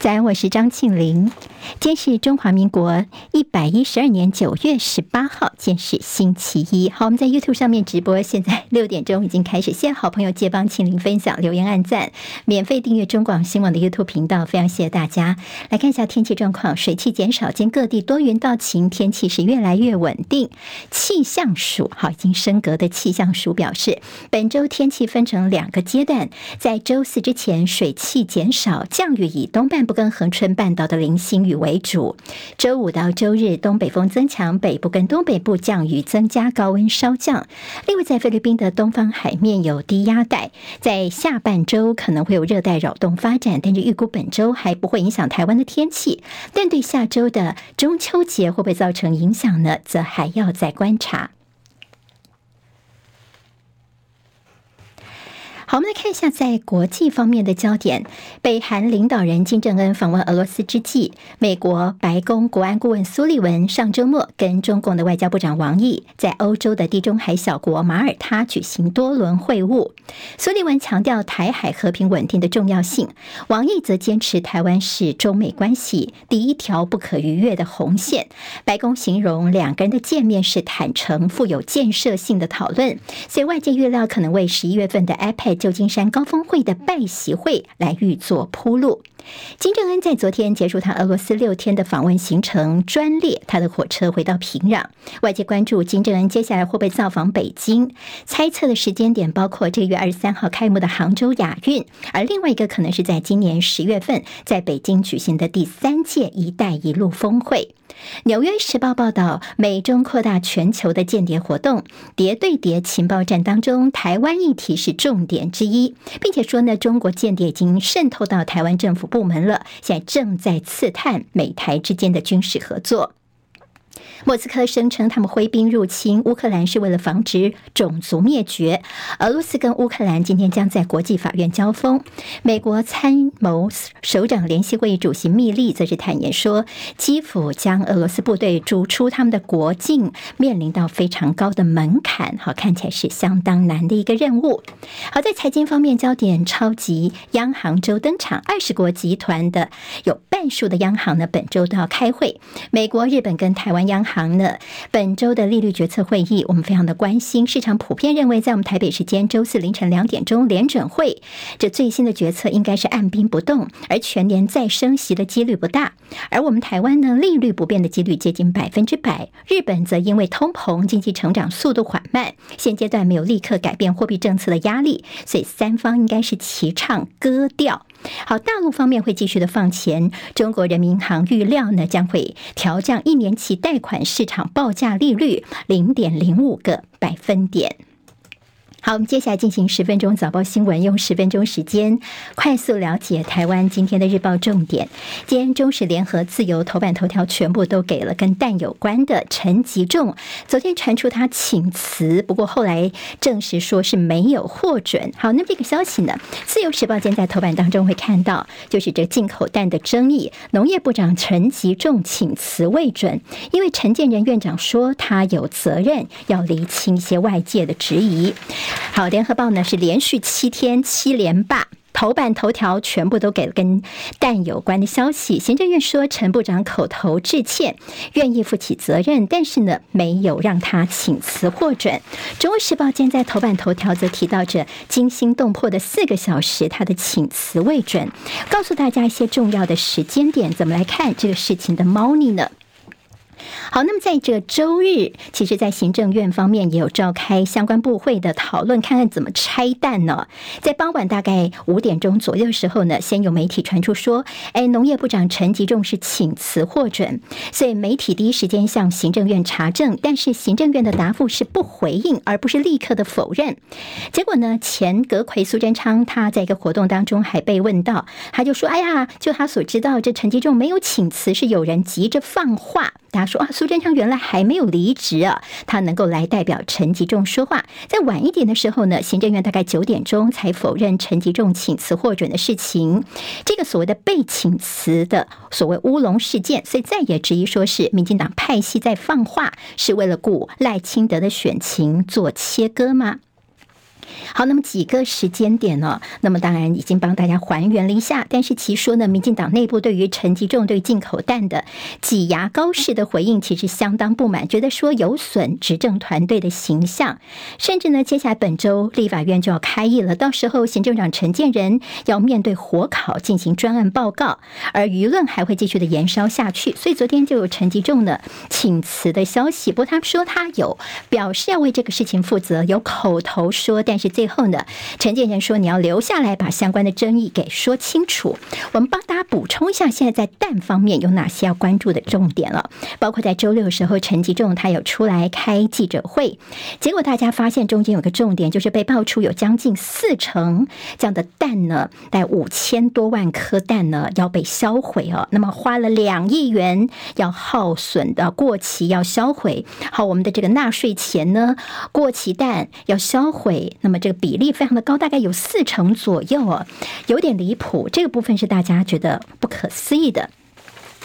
早安，我是张庆林。今天是中华民国一百一十二年九月十八号，今天是星期一。好，我们在 YouTube 上面直播，现在 六点钟已经开始。谢谢好朋友借帮庆玲分享、留言、按赞，免费订阅中广新闻网的 YouTube 频道，非常谢谢大家。来看一下天气状况，水汽减少，今各地多云到晴，天气是越来越稳定。气象署好，已经升格的气象署表示，本周天气分成两个阶段，在周四之前水汽减少，降雨以东半部跟恒春半岛的零星雨为为主。周五到周日，东北风增强，北部跟东北部降雨增加，高温稍降。另外，在菲律宾的东方海面有低压带，在下半周可能会有热带扰动发展，但是预估本周还不会影响台湾的天气。但对下周的中秋节会不会造成影响呢？则还要再观察。好，我们来看一下在国际方面的焦点。北韩领导人金正恩访问俄罗斯之际，美国白宫国安顾问苏利文上周末跟中共的外交部长王毅在欧洲的地中海小国马耳他举行多轮会晤。苏利文强调台海和平稳定的重要性，王毅则坚持台湾是中美关系第一条不可逾越的红线。白宫形容两个人的见面是坦诚、富有建设性的讨论，所以外界预料可能为十一月份的 APEC。旧金山高峰会的拜习会来预作铺路。金正恩在昨天结束他俄罗斯六天的访问行程，专列他的火车回到平壤。外界关注金正恩接下来会不会造访北京，猜测的时间点包括这个月二十三号开幕的杭州亚运，而另外一个可能是在今年十月份在北京举行的第三届“一带一路”峰会。纽约时报报道，美中扩大全球的间谍活动，谍对谍情报战当中，台湾议题是重点之一，并且说呢，中国间谍已经渗透到台湾政府部门了，现在正在刺探美台之间的军事合作。莫斯科声称，他们挥兵入侵乌克兰是为了防止种族灭绝。俄罗斯跟乌克兰今天将在国际法院交锋。美国参谋首长联席会议主席密利则是坦言说，基辅将俄罗斯部队逐出他们的国境，面临到非常高的门槛。好，看起来是相当难的一个任务。好，在财经方面，焦点超级央行周登场，二十国集团的有半数的央行呢，本周都要开会。美国、日本跟台湾央行。呢，本周的利率决策会议，我们非常的关心。市场普遍认为，在我们台北时间周四凌晨两点钟联准会，这最新的决策应该是按兵不动，而全年再升息的几率不大。而我们台湾呢，利率不变的几率接近百分之百。日本则因为通膨、经济成长速度缓慢，现阶段没有立刻改变货币政策的压力，所以三方应该是齐唱歌调。好，大陆方面会继续的放钱。中国人民银行预料呢，将会调降一年期贷款市场报价利率零点零五个百分点。好，我们接下来进行十分钟早报新闻，用十分钟时间快速了解台湾今天的日报重点。今天中时联合自由头版头条全部都给了跟蛋有关的陈吉仲。昨天传出他请辞，不过后来证实说是没有获准。好，那这个消息呢？自由时报今天在头版当中会看到，就是这进口蛋的争议，农业部长陈吉仲请辞未准，因为陈建仁院长说他有责任要厘清一些外界的质疑。好，联合报呢是连续七天七连霸，头版头条全部都给了跟蛋有关的消息。行政院说陈部长口头致歉，愿意负起责任，但是呢没有让他请辞获准。中国时报今天在头版头条则提到着惊心动魄的四个小时，他的请辞未准，告诉大家一些重要的时间点，怎么来看这个事情的猫腻呢？好，那么在这周日，其实，在行政院方面也有召开相关部会的讨论，看看怎么拆弹呢？在傍晚大概五点钟左右的时候呢，先有媒体传出说，哎，农业部长陈吉仲是请辞获准，所以媒体第一时间向行政院查证，但是行政院的答复是不回应，而不是立刻的否认。结果呢，前阁揆苏贞昌他在一个活动当中还被问到，他就说，哎呀，就他所知道，这陈吉仲没有请辞，是有人急着放话。说啊，苏贞昌原来还没有离职啊，他能够来代表陈吉仲说话。在晚一点的时候呢，行政院大概九点钟才否认陈吉仲请辞获准的事情。这个所谓的被请辞的所谓乌龙事件，所以再也质疑说是民进党派系在放话，是为了顾赖清德的选情做切割吗？好，那么几个时间点呢？那么当然已经帮大家还原了一下。但是其说呢，民进党内部对于陈吉仲对进口蛋的挤牙膏式的回应，其实相当不满，觉得说有损执政团队的形象。甚至呢，接下来本周立法院就要开议了，到时候行政长陈建仁要面对火考进行专案报告，而舆论还会继续的延烧下去。所以昨天就有陈吉仲呢请辞的消息，不过他说他有表示要为这个事情负责，有口头说，但是最后呢，陈建仁说你要留下来把相关的争议给说清楚。我们帮大家补充一下，现在在蛋方面有哪些要关注的重点了，包括在周六的时候，陈吉仲他有出来开记者会，结果大家发现中间有个重点，就是被爆出有将近四成这样的蛋呢，带五千多万颗蛋呢要被销毁哦，那么花了两亿元要耗损的过期要销毁，好，我们的这个纳税钱呢，过期蛋要销毁，那么这个比例非常的高，大概有四成左右哦，有点离谱，这个部分是大家觉得不可思议的。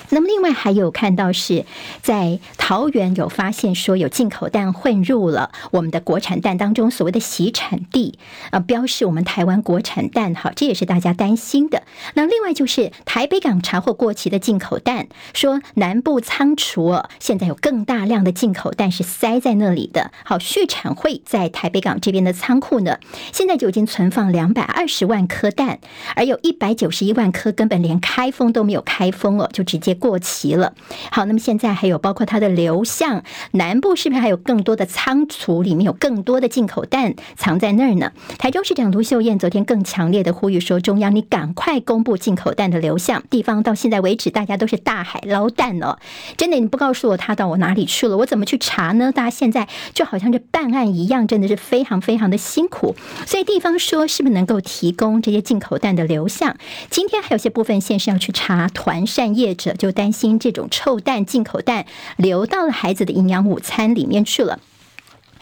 那么另外还有看到是在桃园有发现说有进口蛋混入了我们的国产蛋当中，所谓的洗产地啊，标示我们台湾国产蛋，好，这也是大家担心的。那另外就是台北港查获过期的进口蛋，说南部仓储现在有更大量的进口蛋是塞在那里的。好，畜产会在台北港这边的仓库呢，现在就已经存放两百二十万颗蛋，而有一百九十一万颗根本连开封都没有开封哦，就直接。过期了，好，那么现在还有包括它的流向南部，是不是还有更多的仓储？里面有更多的进口蛋藏在那儿呢？台中市长卢秀燕昨天更强烈的呼吁说：“中央，你赶快公布进口蛋的流向。”地方到现在为止，大家都是大海捞蛋哦，真的，你不告诉我他到我哪里去了，我怎么去查呢？大家现在就好像这办案一样，真的是非常非常的辛苦。所以地方说，是不是能够提供这些进口蛋的流向？今天还有些部分县市要去查团扇业者。就担心这种臭蛋、进口蛋流到了孩子的营养午餐里面去了。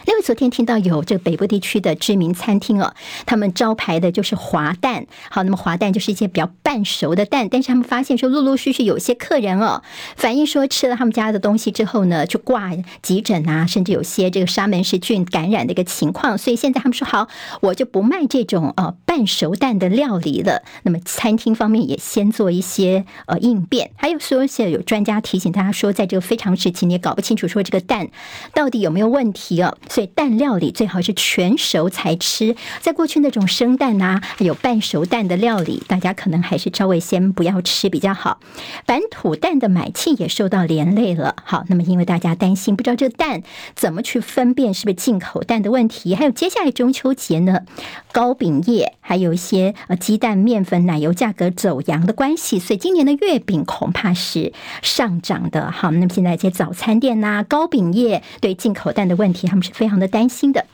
另外，昨天听到有这个北部地区的知名餐厅哦，他们招牌的就是滑蛋。好，那么滑蛋就是一些比较半熟的蛋，但是他们发现说，陆陆续续有些客人哦，反映说吃了他们家的东西之后呢，就挂急诊啊，甚至有些这个沙门氏菌感染的一个情况。所以现在他们说好，我就不卖这种呃半熟蛋的料理了。那么餐厅方面也先做一些呃应变。还有说，现在有专家提醒大家说，在这个非常时期，你也搞不清楚说这个蛋到底有没有问题哦。所以蛋料理最好是全熟才吃。在过去那种生蛋啊，还有半熟蛋的料理，大家可能还是稍微先不要吃比较好。本土蛋的买气也受到连累了。好，那么因为大家担心，不知道这个蛋怎么去分辨是不是进口蛋的问题。还有接下来中秋节呢，糕饼业还有一些呃鸡蛋、面粉、奶油价格走扬的关系，所以今年的月饼恐怕是上涨的。好，那么现在一些早餐店呐、糕饼业对进口蛋的问题，他们是。非常的担心的。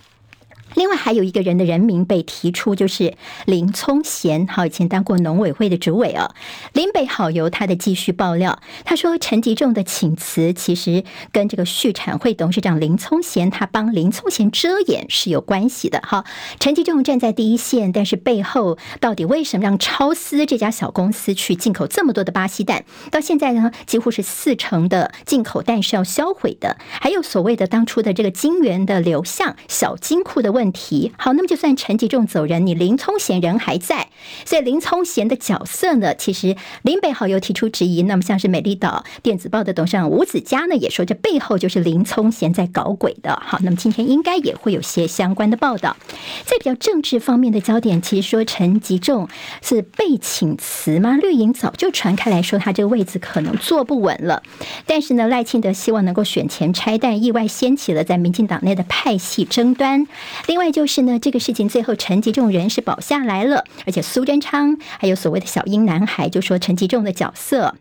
另外还有一个人的人名被提出，就是林聪贤，好，以前当过农委会的主委哦。林北好由他的继续爆料，他说陈吉仲的请辞其实跟这个畜产会董事长林聪贤他帮林聪贤遮掩是有关系的。哈，陈吉仲站在第一线，但是背后到底为什么让超思这家小公司去进口这么多的巴西蛋？到现在呢，几乎是四成的进口蛋是要销毁的。还有所谓的当初的这个金源的流向小金库的问。问题好，那么就算陈吉仲走人，你林聪贤人还在，所以林聪贤的角色呢，其实林北好油提出质疑。那么像是美丽岛电子报的董事长吴子嘉呢，也说这背后就是林聪贤在搞鬼的。好，那么今天应该也会有些相关的报道。在比较政治方面的焦点，其实说陈吉仲是被请辞吗？绿营早就传开来说他这个位置可能坐不稳了。但是呢，赖清德希望能够选前拆弹，意外掀起了在民进党内的派系争端。另外就是呢，这个事情最后陈吉仲人是保下来了，而且苏贞昌还有所谓的小英男孩就说陈吉仲的角色。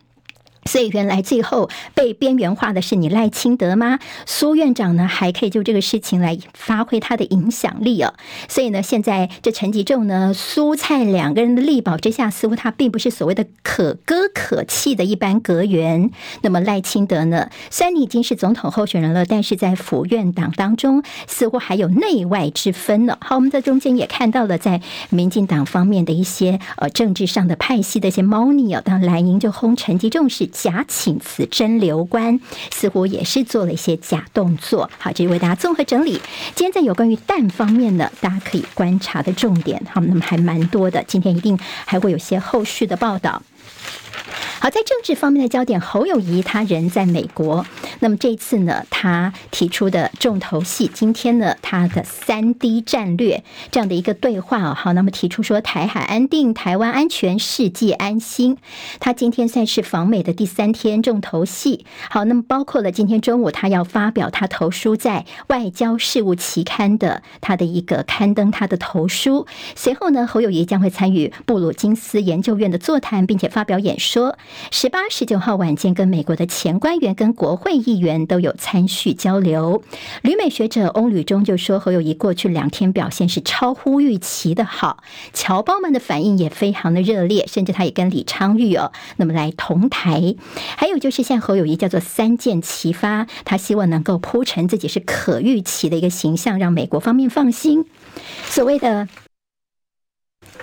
所以原来最后被边缘化的是你赖清德吗？苏院长呢还可以就这个事情来发挥他的影响力哦。所以呢，现在这陈吉仲呢，苏蔡两个人的力保之下，似乎他并不是所谓的可歌可泣的一般阁员。那么赖清德呢，虽然你已经是总统候选人了，但是在府院党当中似乎还有内外之分呢。好，我们在中间也看到了在民进党方面的一些呃政治上的派系的一些猫腻啊，当蓝营就轰陈吉仲是。假请辞真留官，似乎也是做了一些假动作。好，这是为大家综合整理。今天在有关于蛋方面呢，大家可以观察的重点，好，那么还蛮多的。今天一定还会有些后续的报道。好，在政治方面的焦点，侯友谊他人在美国。那么这次呢，他提出的重头戏，今天呢，他的三 D 战略这样的一个对话哦，好，那么提出说台海安定、台湾安全、世界安心。他今天算是访美的第三天重头戏。好，那么包括了今天中午他要发表他投书在外交事务期刊的他的一个刊登他的投书。随后呢，侯友宜将会参与布鲁金斯研究院的座谈，并且发表演说。十八、十九号晚间，跟美国的前官员、跟国会议员都有参叙交流。旅美学者翁旅中就说，侯友谊过去两天表现是超乎预期的好，侨胞们的反应也非常的热烈，甚至他也跟李昌钰哦，那么来同台。还有就是，像侯友谊叫做三箭齐发，他希望能够铺陈自己是可预期的一个形象，让美国方面放心。所谓的。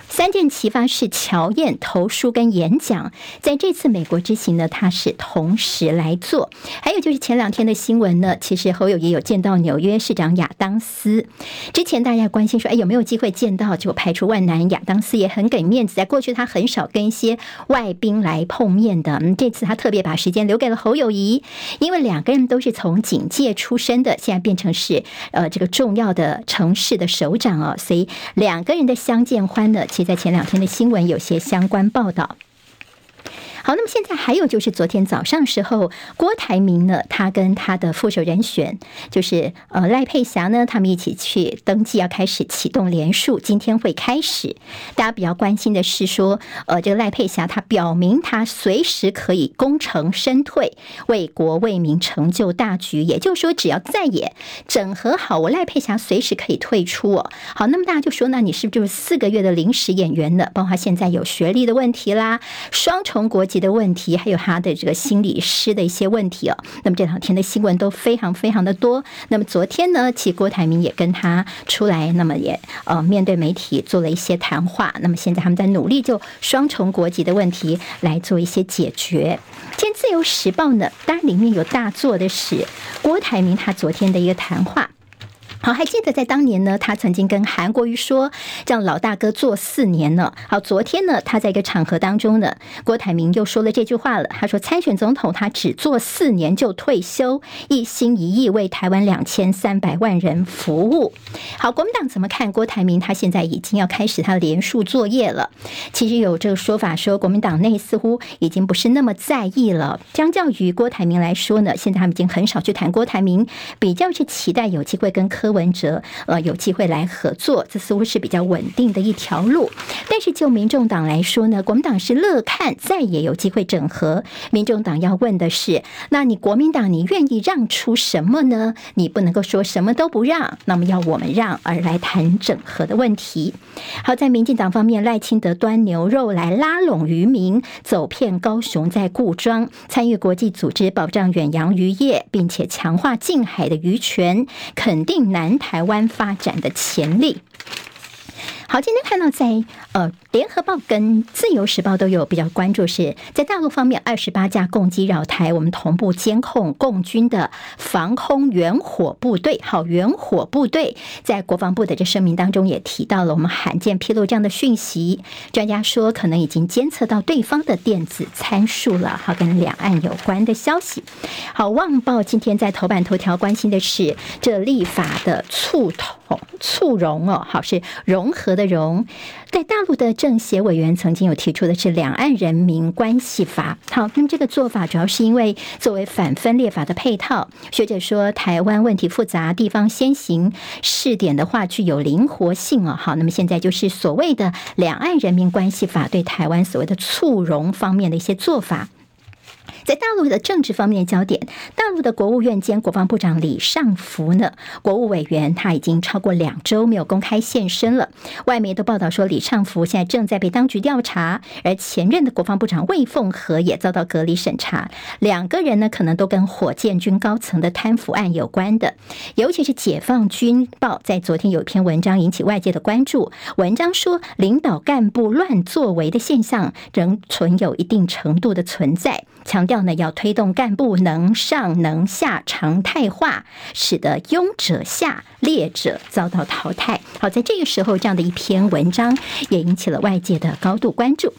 三箭齐发是乔燕投书跟演讲，在这次美国之行呢，他是同时来做。还有就是前两天的新闻呢，其实侯友宜有见到纽约市长亚当斯。之前大家关心说，哎，有没有机会见到？就排除万难，亚当斯也很给面子，在过去他很少跟一些外宾来碰面的。嗯，这次他特别把时间留给了侯友谊，因为两个人都是从警界出身的，现在变成是呃这个重要的城市的首长哦，所以两个人的相见欢呢，其。在前两天的新闻有些相关报道。好，那么现在还有就是昨天早上时候，郭台铭呢，他跟他的副手人选就是呃赖佩霞呢，他们一起去登记，要开始启动联署，今天会开始。大家比较关心的是说，呃，这个赖佩霞他表明他随时可以功成身退，为国为民成就大局。也就是说，只要在野整合好，我赖佩霞随时可以退出哦。好，那么大家就说，那你是不是就是四个月的临时演员呢？包括现在有学历的问题啦，双重国籍。的问题，还有他的这个心理师的一些问题哦。那么这两天的新闻都非常非常的多。那么昨天呢，其实郭台铭也跟他出来，那么也呃面对媒体做了一些谈话。那么现在他们在努力就双重国籍的问题来做一些解决。今天自由时报呢，当然里面有大作的是郭台铭他昨天的一个谈话。好，还记得在当年呢，他曾经跟韩国瑜说，让老大哥做四年呢。好，昨天呢，他在一个场合当中呢，郭台铭又说了这句话了。他说参选总统，他只做四年就退休，一心一意为台湾两千三百万人服务。好，国民党怎么看郭台铭？他现在已经要开始他的连署作业了。其实有这个说法说，国民党内似乎已经不是那么在意了。相较于郭台铭来说呢，现在他们已经很少去谈郭台铭，比较是期待有机会跟柯。柯文哲呃有机会来合作，这似乎是比较稳定的一条路。但是就民众党来说呢，国民党是乐看再也有机会整合。民众党要问的是，那你国民党你愿意让出什么呢？你不能够说什么都不让，那么要我们让而来谈整合的问题。好，在民进党方面，赖清德端牛肉来拉拢渔民，走遍高雄，在故装参与国际组织保障远洋渔业，并且强化近海的渔权，肯定南台湾发展的潜力。好，今天看到在呃，联合报跟自由时报都有比较关注，是在大陆方面二十八架共机绕台，我们同步监控共军的防空远火部队。好，远火部队在国防部的这声明当中也提到了，我们罕见披露这样的讯息。专家说，可能已经监测到对方的电子参数了。好，跟两岸有关的消息。好，旺报今天在头版头条关心的是这立法的促统促融哦，好，是融合的融。在大陆的政协委员曾经有提出的是《两岸人民关系法》。好，那么这个做法主要是因为作为反分裂法的配套。学者说，台湾问题复杂，地方先行试点的话具有灵活性啊。好，那么现在就是所谓的《两岸人民关系法》对台湾所谓的促融方面的一些做法。在大陆的政治方面焦点，大陆的国务院兼国防部长李尚福呢，国务委员他已经超过两周没有公开现身了。外媒都报道说，李尚福现在正在被当局调查，而前任的国防部长魏凤和也遭到隔离审查。两个人呢，可能都跟火箭军高层的贪腐案有关的。尤其是解放军报在昨天有一篇文章引起外界的关注，文章说，领导干部乱作为的现象仍存有一定程度的存在，强调。调呢，要推动干部能上能下常态化，使得庸者下，劣者遭到淘汰。好，在这个时候，这样的一篇文章也引起了外界的高度关注。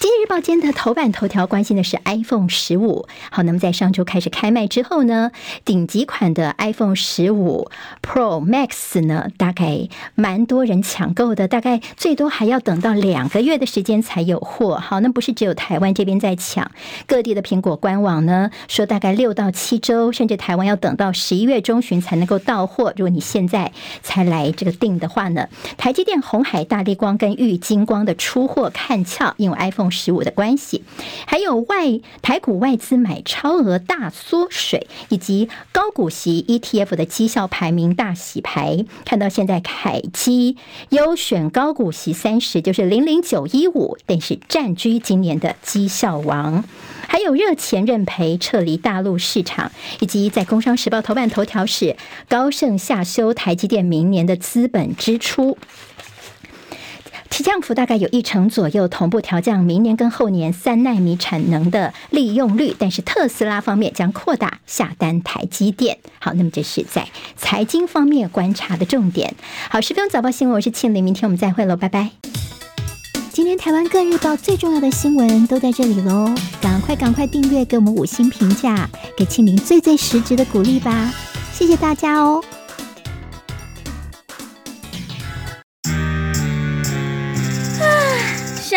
经济日报间的头版头条关心的是 iPhone 十五。好，那么在上周开始开卖之后呢，顶级款的 iPhone 十五 Pro Max 呢，大概蛮多人抢购的，大概最多还要等到两个月的时间才有货。好，那不是只有台湾这边在抢，各地的苹果官网呢说大概六到七周，甚至台湾要等到十一月中旬才能够到货。如果你现在才来这个订的话呢，台积电、红海、大立光跟玉晶光的出货看俏，因为 iPhone。十五的关系，还有外台股外资买超额大缩水，以及高股息 ETF 的绩效排名大洗牌。看到现在凯基优选高股息三十，就是零零九一五，但是占据今年的绩效王。还有热钱认赔撤离大陆市场，以及在工商时报头版头条是高盛下修台积电明年的资本支出。提降幅大概有一成左右，同步调降明年跟后年三纳米产能的利用率，但是特斯拉方面将扩大下单台积电。好，那么这是在财经方面观察的重点。好，十分钟早报新闻，我是庆玲，明天我们再会喽，拜拜。今天台湾各日报最重要的新闻都在这里喽，赶快赶快订阅，给我们五星评价，给庆玲最最实质的鼓励吧，谢谢大家哦。